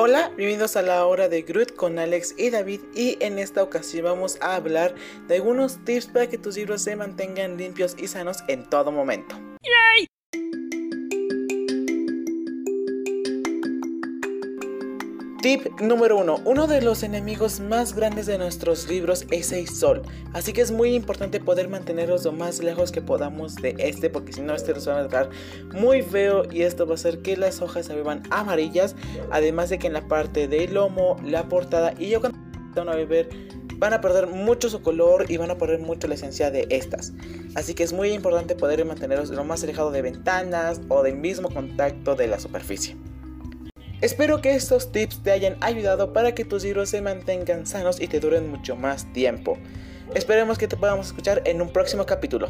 Hola, bienvenidos a la hora de Groot con Alex y David y en esta ocasión vamos a hablar de algunos tips para que tus libros se mantengan limpios y sanos en todo momento. Tip número 1. Uno de los enemigos más grandes de nuestros libros es el sol. Así que es muy importante poder mantenerlos lo más lejos que podamos de este. Porque si no, este nos va a dejar muy feo. Y esto va a hacer que las hojas se vuelvan amarillas. Además de que en la parte del lomo, la portada y yo cuando van a beber van a perder mucho su color y van a perder mucho la esencia de estas. Así que es muy importante poder mantenerlos lo más alejado de ventanas o del mismo contacto de la superficie. Espero que estos tips te hayan ayudado para que tus libros se mantengan sanos y te duren mucho más tiempo. Esperemos que te podamos escuchar en un próximo capítulo.